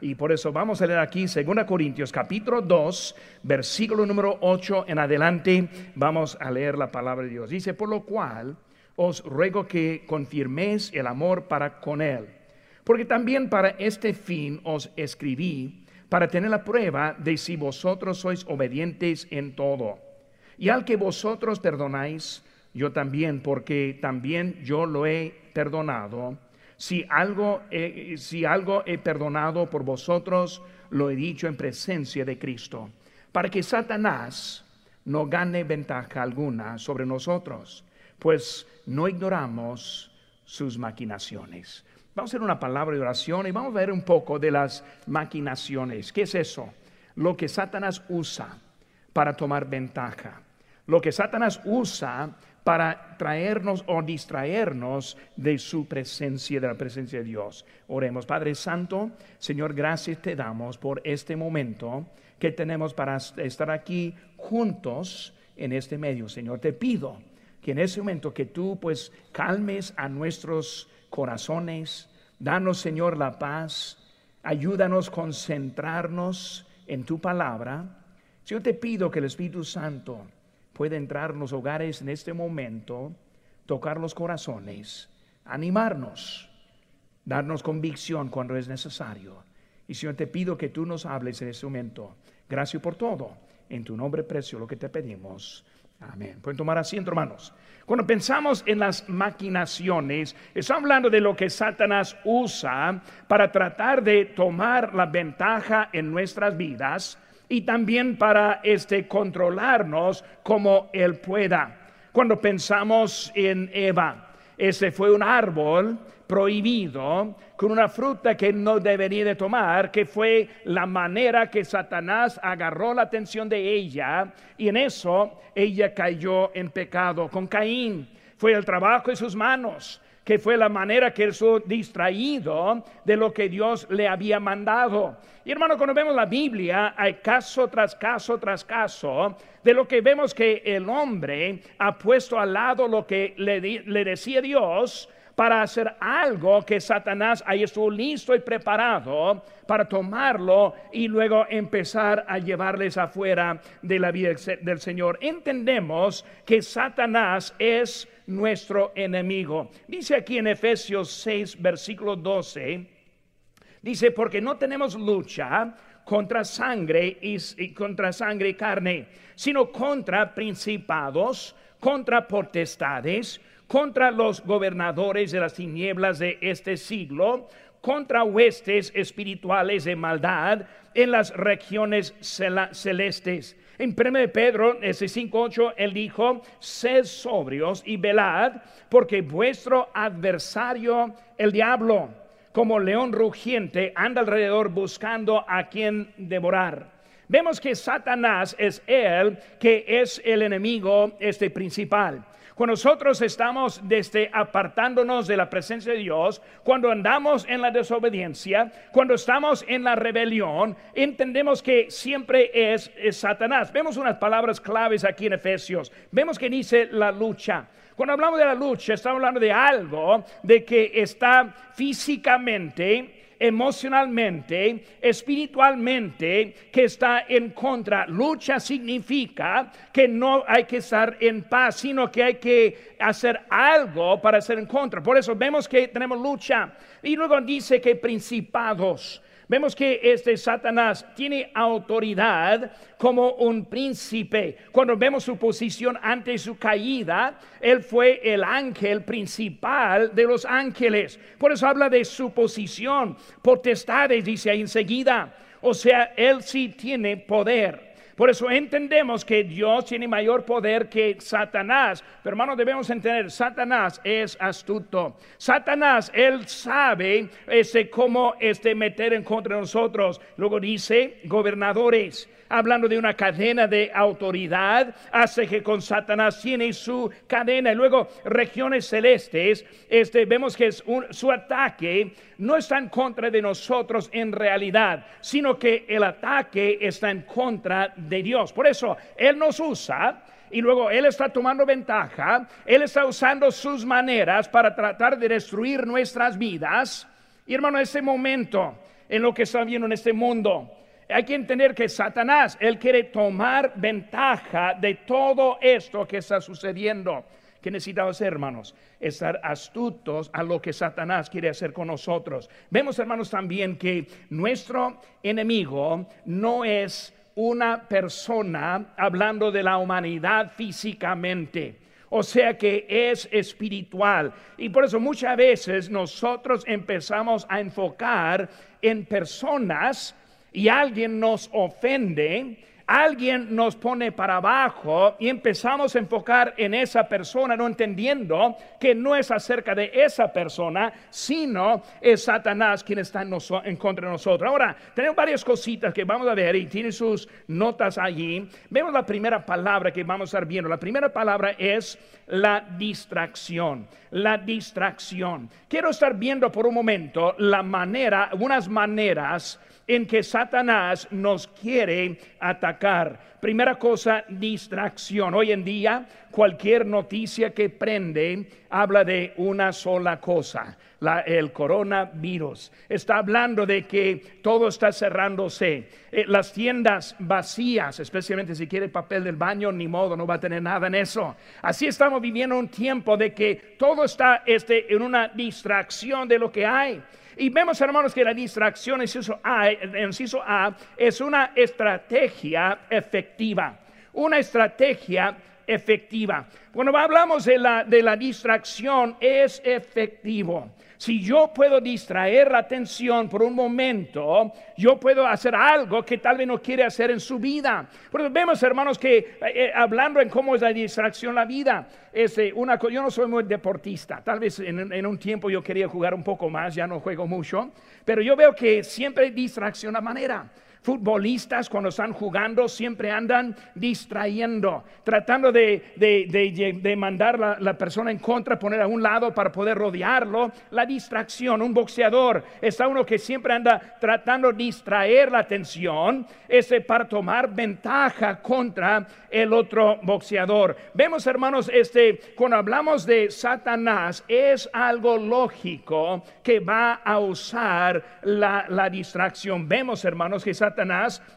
Y por eso vamos a leer aquí 2 Corintios capítulo 2, versículo número 8 en adelante. Vamos a leer la palabra de Dios. Dice, por lo cual os ruego que confirméis el amor para con él. Porque también para este fin os escribí, para tener la prueba de si vosotros sois obedientes en todo. Y al que vosotros perdonáis, yo también, porque también yo lo he perdonado. Si algo, si algo he perdonado por vosotros, lo he dicho en presencia de Cristo, para que Satanás no gane ventaja alguna sobre nosotros, pues no ignoramos sus maquinaciones. Vamos a hacer una palabra de oración y vamos a ver un poco de las maquinaciones. ¿Qué es eso? Lo que Satanás usa para tomar ventaja. Lo que Satanás usa para traernos o distraernos de su presencia, de la presencia de Dios. Oremos, Padre Santo, Señor, gracias te damos por este momento que tenemos para estar aquí juntos en este medio. Señor, te pido que en ese momento que tú pues calmes a nuestros corazones, danos, Señor, la paz, ayúdanos a concentrarnos en tu palabra. Yo te pido que el Espíritu Santo puede entrar en los hogares en este momento, tocar los corazones, animarnos, darnos convicción cuando es necesario. Y Señor, te pido que tú nos hables en este momento. Gracias por todo. En tu nombre precio lo que te pedimos. Amén. Pueden tomar asiento, hermanos. Cuando pensamos en las maquinaciones, estamos hablando de lo que Satanás usa para tratar de tomar la ventaja en nuestras vidas y también para este controlarnos como él pueda. Cuando pensamos en Eva, ese fue un árbol prohibido con una fruta que no debería de tomar, que fue la manera que Satanás agarró la atención de ella y en eso ella cayó en pecado con Caín. Fue el trabajo de sus manos que fue la manera que él fue distraído de lo que Dios le había mandado. Y hermano, cuando vemos la Biblia, hay caso tras caso tras caso de lo que vemos que el hombre ha puesto al lado lo que le, le decía Dios para hacer algo que Satanás ahí estuvo listo y preparado para tomarlo y luego empezar a llevarles afuera de la vida del Señor. Entendemos que Satanás es nuestro enemigo. Dice aquí en Efesios 6, versículo 12, dice, porque no tenemos lucha contra sangre y contra sangre y carne, sino contra principados, contra potestades, contra los gobernadores de las tinieblas de este siglo, contra huestes espirituales de maldad en las regiones celestes. En 1 Pedro 5.8 él dijo, sed sobrios y velad, porque vuestro adversario, el diablo, como león rugiente, anda alrededor buscando a quien devorar. Vemos que Satanás es él que es el enemigo este principal. Cuando nosotros estamos desde apartándonos de la presencia de Dios, cuando andamos en la desobediencia, cuando estamos en la rebelión, entendemos que siempre es, Satanás. Vemos unas palabras claves aquí en Efesios. Vemos que dice la lucha. Cuando hablamos de la lucha, estamos hablando de algo de que está físicamente emocionalmente, espiritualmente, que está en contra. Lucha significa que no hay que estar en paz, sino que hay que hacer algo para estar en contra. Por eso vemos que tenemos lucha. Y luego dice que principados. Vemos que este Satanás tiene autoridad como un príncipe. Cuando vemos su posición ante su caída, él fue el ángel principal de los ángeles. Por eso habla de su posición, potestades, dice ahí enseguida. O sea, él sí tiene poder. Por eso entendemos que Dios tiene mayor poder que Satanás. Pero hermanos, debemos entender, Satanás es astuto. Satanás, él sabe ese, cómo este, meter en contra de nosotros. Luego dice, gobernadores hablando de una cadena de autoridad, hace que con Satanás tiene su cadena. Y luego regiones celestes, este, vemos que es su ataque no está en contra de nosotros en realidad, sino que el ataque está en contra de Dios. Por eso Él nos usa y luego Él está tomando ventaja, Él está usando sus maneras para tratar de destruir nuestras vidas. Y hermano, ese momento en lo que está viendo en este mundo. Hay que entender que Satanás, él quiere tomar ventaja de todo esto que está sucediendo. ¿Qué necesitamos hacer, hermanos? Estar astutos a lo que Satanás quiere hacer con nosotros. Vemos, hermanos, también que nuestro enemigo no es una persona hablando de la humanidad físicamente. O sea que es espiritual. Y por eso muchas veces nosotros empezamos a enfocar en personas y alguien nos ofende alguien nos pone para abajo y empezamos a enfocar en esa persona, no entendiendo que no es acerca de esa persona, sino es Satanás quien está en, contra de nosotros. Ahora, tenemos varias cositas que vamos a ver y tiene sus notas allí. Vemos la primera palabra que vamos a estar viendo. La primera palabra es la distracción. La distracción. Quiero estar viendo por un momento la manera, unas maneras en que Satanás nos quiere atacar. Primera cosa, distracción. Hoy en día, cualquier noticia que prende habla de una sola cosa, el coronavirus. Está hablando de que todo está cerrándose. Eh, las tiendas vacías, especialmente si quiere papel del baño, ni modo, no va a tener nada en eso. Así estamos viviendo un tiempo de que todo está este, en una distracción de lo que hay. Y vemos, hermanos, que la distracción, inciso A, A es una estrategia efectiva. Una estrategia efectiva. Cuando hablamos de la, de la distracción, es efectivo. Si yo puedo distraer la atención por un momento, yo puedo hacer algo que tal vez no quiere hacer en su vida. Porque vemos, hermanos, que eh, eh, hablando en cómo es la distracción la vida, es eh, una, yo no soy muy deportista. Tal vez en, un tiempo yo quería jugar un poco más, ya no juego mucho. Pero yo veo que siempre distracción a manera futbolistas cuando están jugando siempre andan distrayendo, tratando de, de, mandar la, la, persona en contra, poner a un lado para poder rodearlo. La distracción, un boxeador, está uno que siempre anda tratando de distraer la atención ese para tomar ventaja contra el otro boxeador. Vemos, hermanos, este, cuando hablamos de Satanás, es algo lógico que va a usar la, la distracción. Vemos, hermanos, que Satanás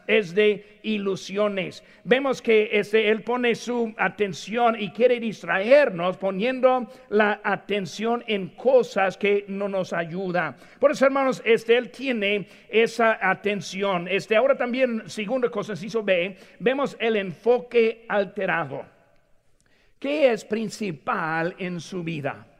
es de ilusiones. Vemos que este, él pone su atención y quiere distraernos poniendo la atención en cosas que no nos ayudan. Por eso, hermanos, este, él tiene esa atención. Este, ahora también, segunda cosa, hizo B, vemos el enfoque alterado. ¿Qué es principal en su vida?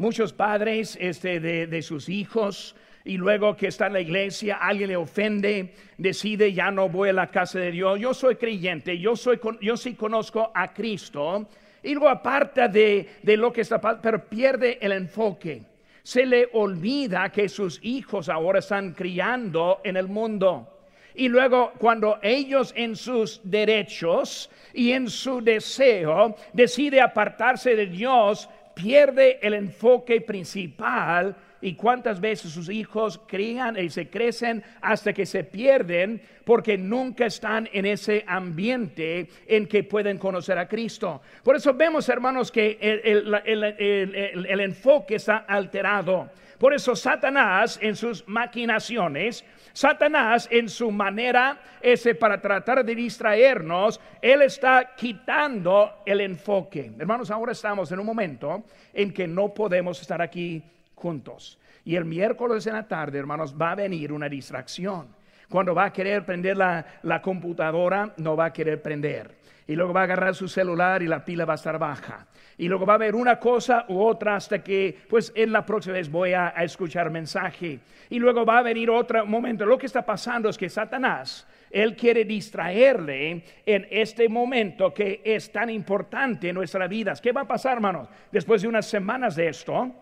Muchos padres este, de, sus hijos y luego que está en la iglesia, alguien le ofende, decide ya no voy a la casa de Dios. Yo soy creyente, yo, soy, yo sí conozco a Cristo. Y luego aparta de, lo que está pero pierde el enfoque. Se le olvida que sus hijos ahora están criando en el mundo. Y luego cuando ellos en sus derechos y en su deseo decide apartarse de Dios, pierde el enfoque principal y cuántas veces sus hijos crían y se crecen hasta que se pierden porque nunca están en ese ambiente en que pueden conocer a Cristo. Por eso vemos, hermanos, que el, enfoque está alterado. Por eso Satanás en sus maquinaciones, Satanás en su manera ese para tratar de distraernos, él está quitando el enfoque. Hermanos, ahora estamos en un momento en que no podemos estar aquí juntos. Y el miércoles en la tarde, hermanos, va a venir una distracción. Cuando va a querer prender la, la computadora, no va a querer prender. Y luego va a agarrar su celular y la pila va a estar baja. Y luego va a ver una cosa u otra hasta que, pues, en la próxima vez voy a, a escuchar mensaje. Y luego va a venir otro momento. Lo que está pasando es que Satanás, él quiere distraerle en este momento que es tan importante en nuestras vidas. ¿Qué va a pasar, hermanos? Después de unas semanas de esto,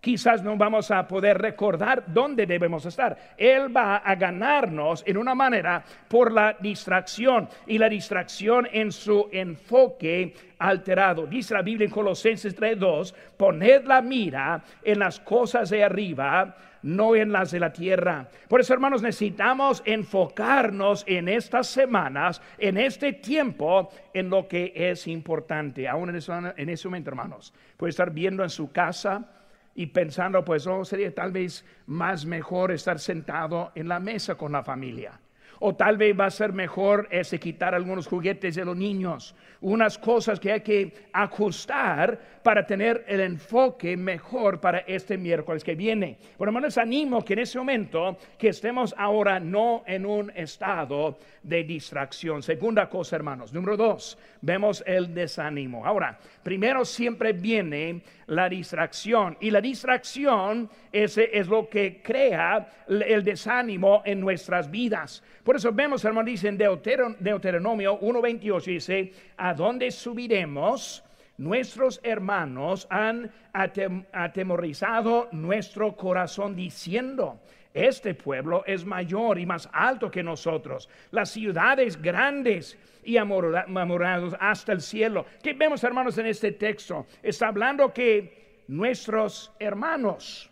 quizás no vamos a poder recordar dónde debemos estar. Él va a ganarnos en una manera por la distracción y la distracción en su enfoque alterado. Dice la Biblia en Colosenses 3:2, poned la mira en las cosas de arriba, no en las de la tierra. Por eso, hermanos, necesitamos enfocarnos en estas semanas, en este tiempo, en lo que es importante. Aún en ese, en ese momento, hermanos, puede estar viendo en su casa, y pensando, pues, oh, sería tal vez más mejor estar sentado en la mesa con la familia. O tal vez va a ser mejor ese quitar algunos juguetes de los niños, unas cosas que hay que ajustar para tener el enfoque mejor para este miércoles que viene. Por lo menos animo que en ese momento que estemos ahora no en un estado de distracción. Segunda cosa, hermanos. Número dos, vemos el desánimo. Ahora, primero siempre viene la distracción y la distracción es, es lo que crea el desánimo en nuestras vidas. Por eso vemos, hermano, dice en Deuteronomio 1.28, dice, ¿a dónde subiremos? Nuestros hermanos han atemorizado nuestro corazón diciendo, este pueblo es mayor y más alto que nosotros. Las ciudades grandes y amorados hasta el cielo. ¿Qué vemos, hermanos, en este texto? Está hablando que nuestros hermanos,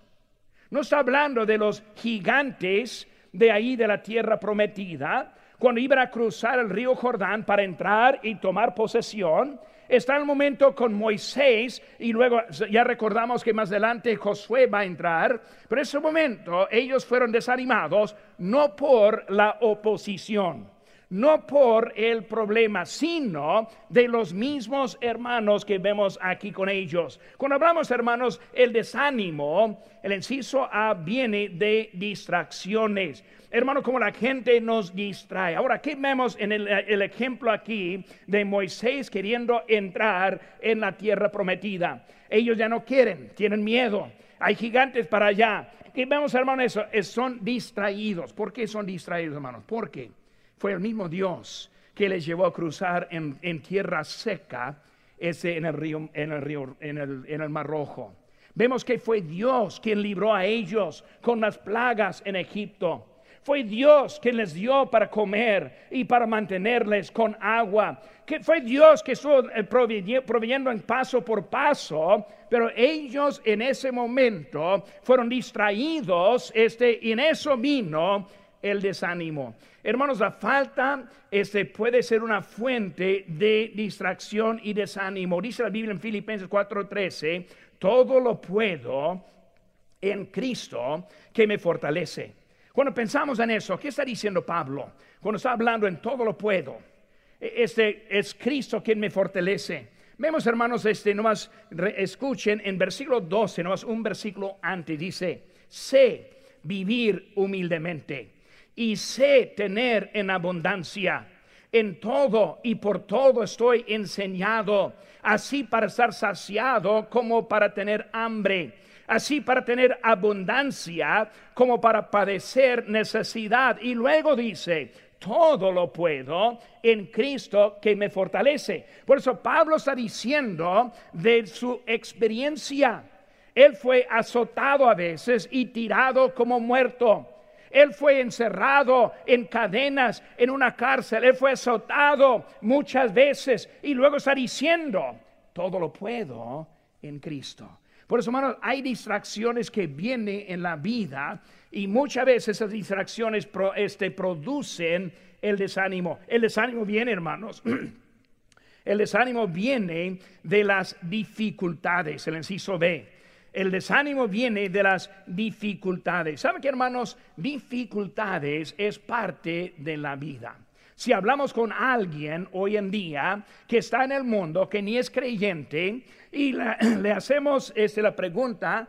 no está hablando de los gigantes de ahí de la tierra prometida, cuando iban a cruzar el río Jordán para entrar y tomar posesión, está el momento con Moisés y luego ya recordamos que más adelante Josué va a entrar, pero en ese momento ellos fueron desanimados no por la oposición no por el problema, sino de los mismos hermanos que vemos aquí con ellos. Cuando hablamos, hermanos, el desánimo, el inciso A viene de distracciones. Hermano, como la gente nos distrae. Ahora, ¿qué vemos en el, ejemplo aquí de Moisés queriendo entrar en la tierra prometida? Ellos ya no quieren, tienen miedo. Hay gigantes para allá. ¿Qué vemos, hermanos? Eso, son distraídos. ¿Por qué son distraídos, hermanos? ¿Por qué? Fue el mismo Dios que les llevó a cruzar en, tierra seca ese en el río, en el río, en el, en el mar rojo. Vemos que fue Dios quien libró a ellos con las plagas en Egipto. Fue Dios quien les dio para comer y para mantenerles con agua. Que fue Dios que estuvo eh, proveyendo en paso por paso, pero ellos en ese momento fueron distraídos, este, y en eso vino el desánimo. Hermanos, la falta este, puede ser una fuente de distracción y desánimo. Dice la Biblia en Filipenses 4:13, todo lo puedo en Cristo que me fortalece. Cuando pensamos en eso, ¿qué está diciendo Pablo? Cuando está hablando en todo lo puedo, e, este es Cristo quien me fortalece. Vemos, hermanos, este, nomás escuchen en versículo 12, nomás un versículo antes, dice, sé vivir humildemente y sé tener en abundancia. En todo y por todo estoy enseñado, así para estar saciado como para tener hambre, así para tener abundancia como para padecer necesidad. Y luego dice, todo lo puedo en Cristo que me fortalece. Por eso Pablo está diciendo de su experiencia. Él fue azotado a veces y tirado como muerto. Él fue encerrado en cadenas en una cárcel. Él fue azotado muchas veces y luego está diciendo, todo lo puedo en Cristo. Por eso, hermanos, hay distracciones que vienen en la vida y muchas veces esas distracciones este, producen el desánimo. El desánimo viene, hermanos. El desánimo viene de las dificultades, el inciso B el desánimo viene de las dificultades. ¿Saben qué, hermanos? Dificultades es parte de la vida. Si hablamos con alguien hoy en día que está en el mundo, que ni es creyente, y le hacemos este, la pregunta,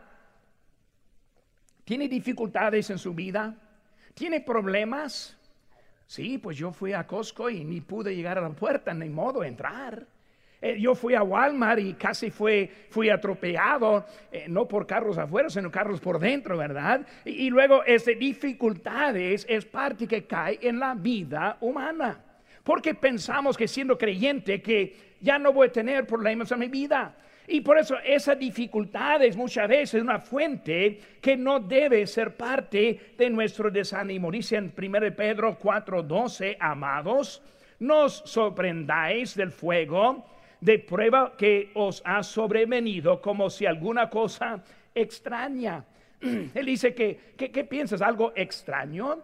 ¿tiene dificultades en su vida? ¿Tiene problemas? Sí, pues yo fui a Costco y ni pude llegar a la puerta, ni modo entrar. Eh, yo fui a Walmart y casi fui, fui atropellado, eh, no por carros afuera, sino carros por dentro, ¿verdad? Y, luego, ese dificultades es parte que cae en la vida humana. Porque pensamos que siendo creyente que ya no voy a tener problemas en mi vida. Y por eso esa dificultad es muchas veces una fuente que no debe ser parte de nuestro desánimo. Dice en 1 Pedro 4:12, amados, nos sorprendáis del fuego de prueba que os ha sobrevenido como si alguna cosa extraña. Él dice que, ¿qué piensas? ¿Algo extraño?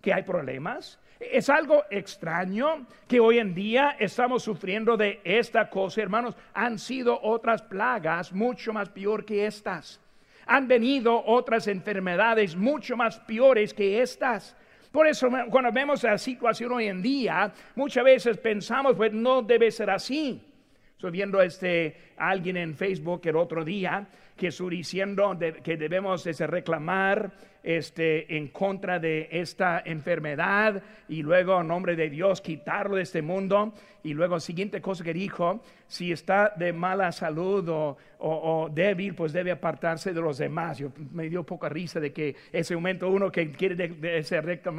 ¿Que hay problemas? Es algo extraño que hoy en día estamos sufriendo de esta cosa, hermanos. Han sido otras plagas mucho más peor que estas. Han venido otras enfermedades mucho más peores que estas. Por eso cuando vemos la situación hoy en día, muchas veces pensamos, pues no debe ser así. Estoy viendo este, alguien en Facebook el otro día que estuvo diciendo que debemos reclamar este, en contra de esta enfermedad y luego en nombre de Dios quitarlo de este mundo. Y luego siguiente cosa que dijo, si está de mala salud o, débil, pues debe apartarse de los demás. Yo, me dio poca risa de que ese momento uno que quiere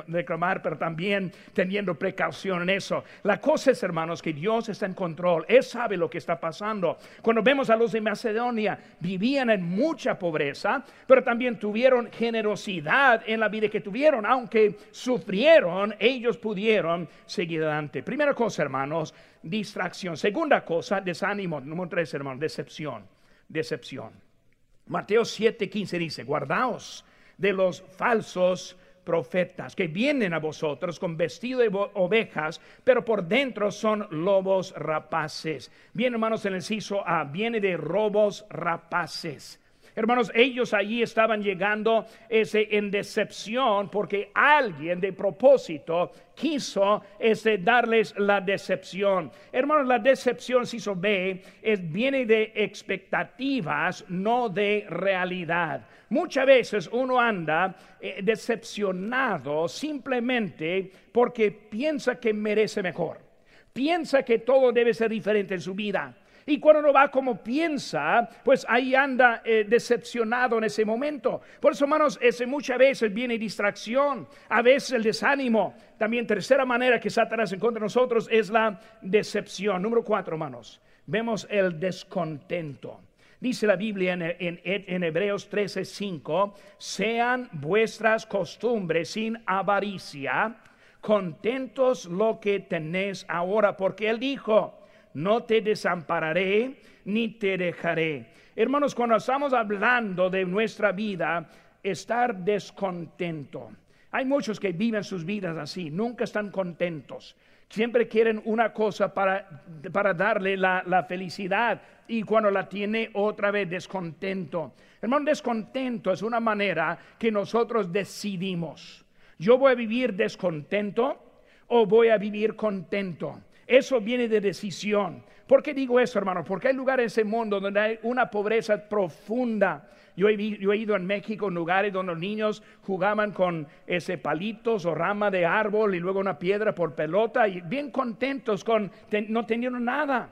reclamar, pero también teniendo precaución en eso. La cosa es, hermanos, que Dios está en control. Él sabe lo que está pasando. Cuando vemos a los de Macedonia, vivían en mucha pobreza, pero también tuvieron generosidad en la vida que tuvieron. Aunque sufrieron, ellos pudieron seguir adelante. Primera cosa, hermanos, distracción. Segunda cosa, desánimo. Número tres, hermano, decepción. Decepción. Mateo 7:15 dice, guardaos de los falsos profetas que vienen a vosotros con vestido de ovejas, pero por dentro son lobos rapaces. Bien, hermanos, en el ciso A, viene de robos rapaces. Hermanos, ellos allí estaban llegando ese, en decepción porque alguien de propósito quiso ese, darles la decepción. Hermanos, la decepción, si se ve, es, viene de expectativas, no de realidad. Muchas veces uno anda eh, decepcionado simplemente porque piensa que merece mejor. Piensa que todo debe ser diferente en su vida. Y cuando no va como piensa, pues ahí anda eh, decepcionado en ese momento. Por eso, hermanos, ese muchas veces viene distracción, a veces el desánimo. También tercera manera que Satanás encuentra en nosotros es la decepción. Número cuatro, hermanos, vemos el descontento. Dice la Biblia en, en, en Hebreos 13:5, sean vuestras costumbres sin avaricia, contentos lo que tenéis ahora, porque Él dijo, no te desampararé ni te dejaré. Hermanos, cuando estamos hablando de nuestra vida, estar descontento. Hay muchos que viven sus vidas así, nunca están contentos. Siempre quieren una cosa para, para darle la, la felicidad y cuando la tiene otra vez descontento. Hermano, descontento es una manera que nosotros decidimos. Yo voy a vivir descontento o voy a vivir contento. Eso viene de decisión. ¿Por qué digo eso, hermano? Porque hay lugares en ese mundo donde hay una pobreza profunda. Yo he, ido en México en lugares donde los niños jugaban con ese palitos o rama de árbol y luego una piedra por pelota y bien contentos con no teniendo nada.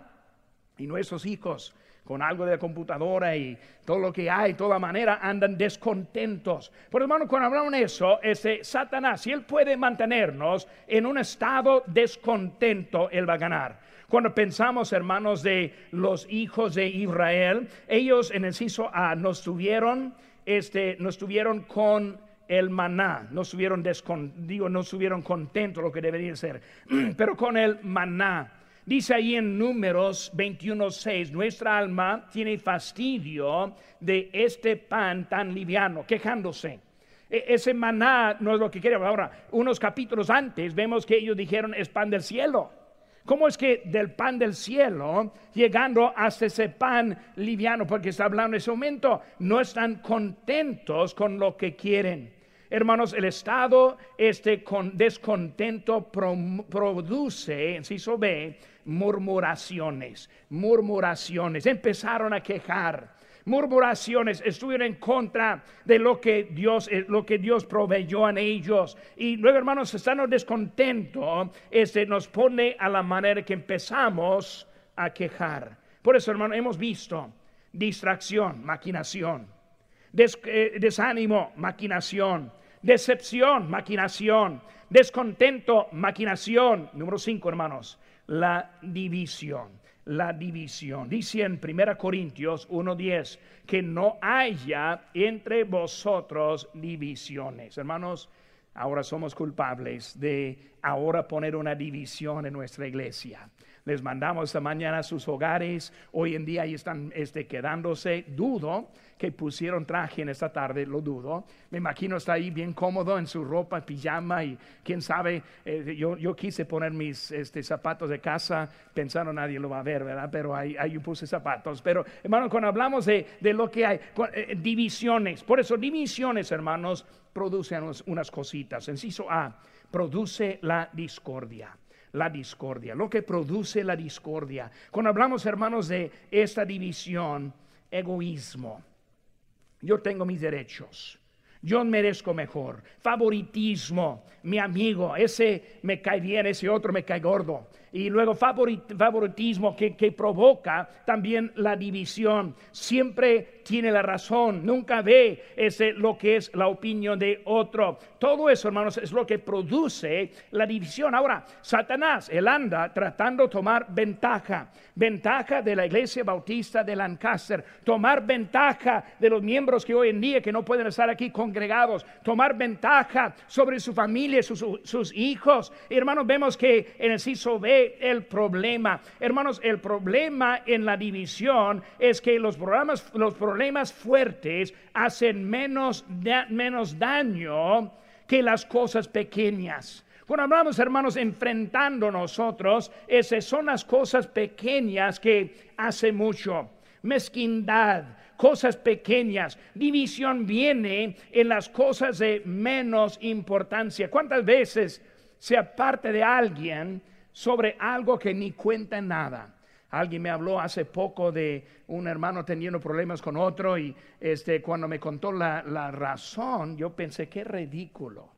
Y nuestros hijos con algo de computadora y todo lo que hay, toda manera, andan descontentos. Por hermano, cuando hablamos de eso, ese Satanás, si él puede mantenernos en un estado descontento, él va a ganar. Cuando pensamos, hermanos, de los hijos de Israel, ellos en el ciso A nos tuvieron, este, nos tuvieron con el maná, no estuvieron, digo, no estuvieron contentos lo que debería ser, pero con el maná. Dice ahí en números 21.6, nuestra alma tiene fastidio de este pan tan liviano, quejándose. E, ese maná no es lo que queremos. Ahora, unos capítulos antes vemos que ellos dijeron es pan del cielo. ¿Cómo es que del pan del cielo, llegando hasta ese pan liviano, porque está hablando en ese momento, no están contentos con lo que quieren? Hermanos, el estado este con descontento produce, sí B, murmuraciones, murmuraciones. Empezaron a quejar. Murmuraciones estuvieron en contra de lo que Dios, eh, lo que Dios proveyó en ellos. Y luego, hermanos, estando descontentos, este nos pone a la manera que empezamos a quejar. Por eso, hermano, hemos visto distracción, maquinación, eh, desánimo, maquinación, decepción, maquinación, descontento, maquinación. Número cinco, hermanos, la división. La división. Dice en 1 Corintios 1:10 que no haya entre vosotros divisiones. Hermanos, ahora somos culpables de ahora poner una división en nuestra iglesia les mandamos esta mañana a sus hogares. Hoy en día ahí están este, quedándose. Dudo que pusieron traje en esta tarde, lo dudo. Me imagino está ahí bien cómodo en su ropa, pijama y quién sabe, eh, yo, yo, quise poner mis este, zapatos de casa pensando nadie lo va a ver, ¿verdad? Pero ahí, ahí puse zapatos. Pero hermanos, cuando hablamos de, de lo que hay, eh, divisiones, por eso divisiones, hermanos, producen unas cositas. Enciso A, produce la discordia la discordia, lo que produce la discordia. Cuando hablamos, hermanos, de esta división, egoísmo, yo tengo mis derechos. Yo merezco mejor. Favoritismo. Mi amigo, ese me cae bien, ese otro me cae gordo y luego favoritismo que, que, provoca también la división. Siempre tiene la razón, nunca ve ese, lo que es la opinión de otro. Todo eso, hermanos, es lo que produce la división. Ahora, Satanás, él anda tratando de tomar ventaja, ventaja de la iglesia bautista de Lancaster, tomar ventaja de los miembros que hoy en día que no pueden estar aquí congregados, tomar ventaja sobre su familia, sus, sus hijos. Hermanos, vemos que en el CISO B el problema. Hermanos, el problema en la división es que los problemas, los problemas fuertes hacen menos, menos daño que las cosas pequeñas. Cuando hablamos, hermanos, enfrentando nosotros, esas son las cosas pequeñas que hace mucho. Mezquindad, cosas pequeñas. División viene en las cosas de menos importancia. ¿Cuántas veces se aparte de alguien sobre algo que ni cuenta nada. Alguien me habló hace poco de un hermano teniendo problemas con otro y este, cuando me contó la, razón, yo pensé, qué ridículo.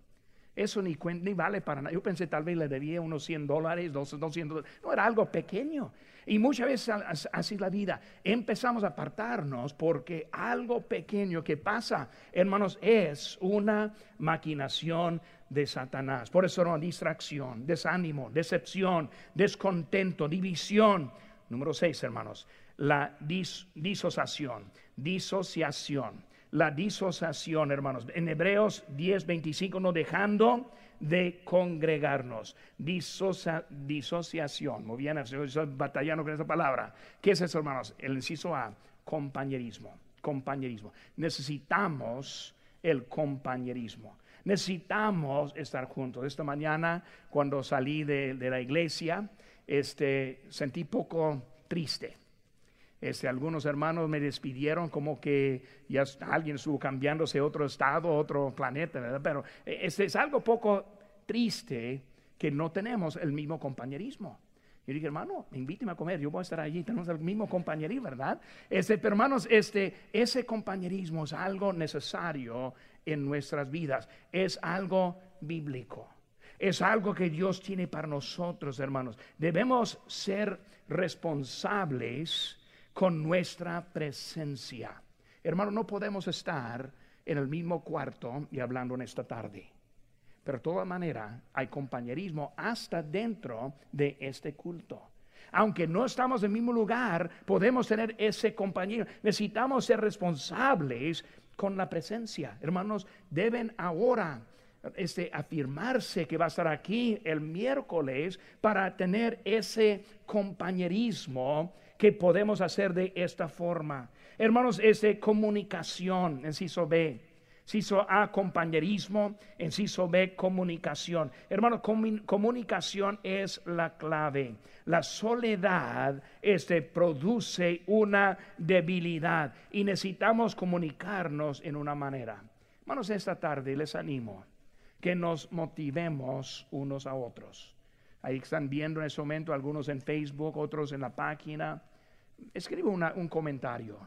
Eso ni, ni vale para nada. Yo pensé tal vez le debía unos 100 dólares, 200 No, era algo pequeño. Y muchas veces así la vida. Empezamos a apartarnos porque algo pequeño que pasa, hermanos, es una maquinación de Satanás. Por eso no distracción, desánimo, decepción, descontento, división. Número seis, hermanos, la disociación, disociación. La disociación, hermanos. En Hebreos 10, 25, no dejando de congregarnos. disociación. Muy bien, batallando con esa palabra. ¿Qué es eso, hermanos? El inciso A, compañerismo. Compañerismo. Necesitamos el compañerismo. Necesitamos estar juntos. Esta mañana, cuando salí de, la iglesia, este, sentí poco triste. Este, algunos hermanos me despidieron como que ya alguien estuvo cambiándose a otro estado, otro planeta, ¿verdad? Pero eh, este, es algo poco triste que no tenemos el mismo compañerismo. Yo dije, hermano, invíteme a comer, yo voy a estar allí, tenemos el mismo compañerismo, ¿verdad? Este, pero hermanos, este, ese compañerismo es algo necesario en nuestras vidas. Es algo bíblico. Es algo que Dios tiene para nosotros, hermanos. Debemos ser responsables con nuestra presencia. Hermano, no podemos estar en el mismo cuarto y hablando en esta tarde. Pero de todas maneras hay compañerismo hasta dentro de este culto. Aunque no estamos en el mismo lugar, podemos tener ese compañero. Necesitamos ser responsables con la presencia. Hermanos, deben ahora este, afirmarse que va a estar aquí el miércoles para tener ese compañerismo que podemos hacer de esta forma. Hermanos, es de comunicación, inciso B. Inciso A, compañerismo. Inciso B, comunicación. Hermanos, comunicación es la clave. La soledad este, produce una debilidad y necesitamos comunicarnos en una manera. Hermanos, esta tarde les animo que nos motivemos unos a otros. Ahí están viendo en ese momento algunos en Facebook, otros en la página. Escribe un comentario.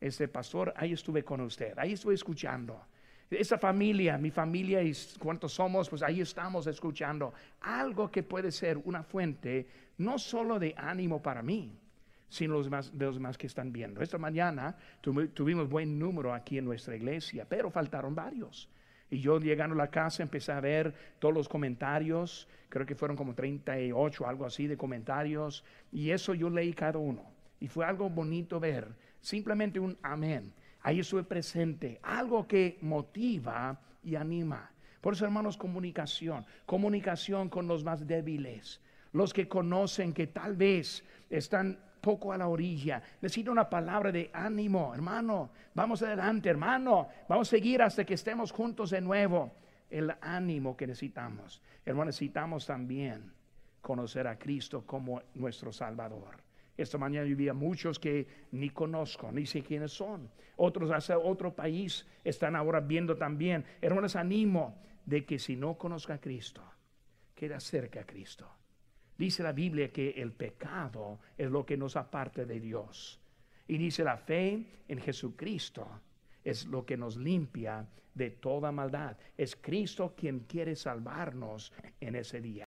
Este pastor, ahí estuve con usted, ahí estuve escuchando. Esa familia, mi familia y cuántos somos, pues ahí estamos escuchando algo que puede ser una fuente no solo de ánimo para mí, sino los demás, de los demás que están viendo. Esta mañana tuvimos buen número aquí en nuestra iglesia, pero faltaron varios. Y yo llegando a la casa empecé a ver todos los comentarios, creo que fueron como 38, algo así de comentarios, y eso yo leí cada uno. Y fue algo bonito ver, simplemente un amén. Ahí estuve presente, algo que motiva y anima. Por eso, hermanos, comunicación, comunicación con los más débiles, los que conocen que tal vez están poco a la orilla. Necesito una palabra de ánimo, hermano. Vamos adelante, hermano. Vamos a seguir hasta que estemos juntos de nuevo. El ánimo que necesitamos. Hermano, necesitamos también conocer a Cristo como nuestro Salvador. Esta mañana vivía muchos que ni conozco, ni sé quiénes son. Otros hacia otro país están ahora viendo también. Hermanos, animo de que si no conozca a Cristo, queda cerca a Cristo. Dice la Biblia que el pecado es lo que nos aparte de Dios. Y dice la fe en Jesucristo es lo que nos limpia de toda maldad. Es Cristo quien quiere salvarnos en ese día.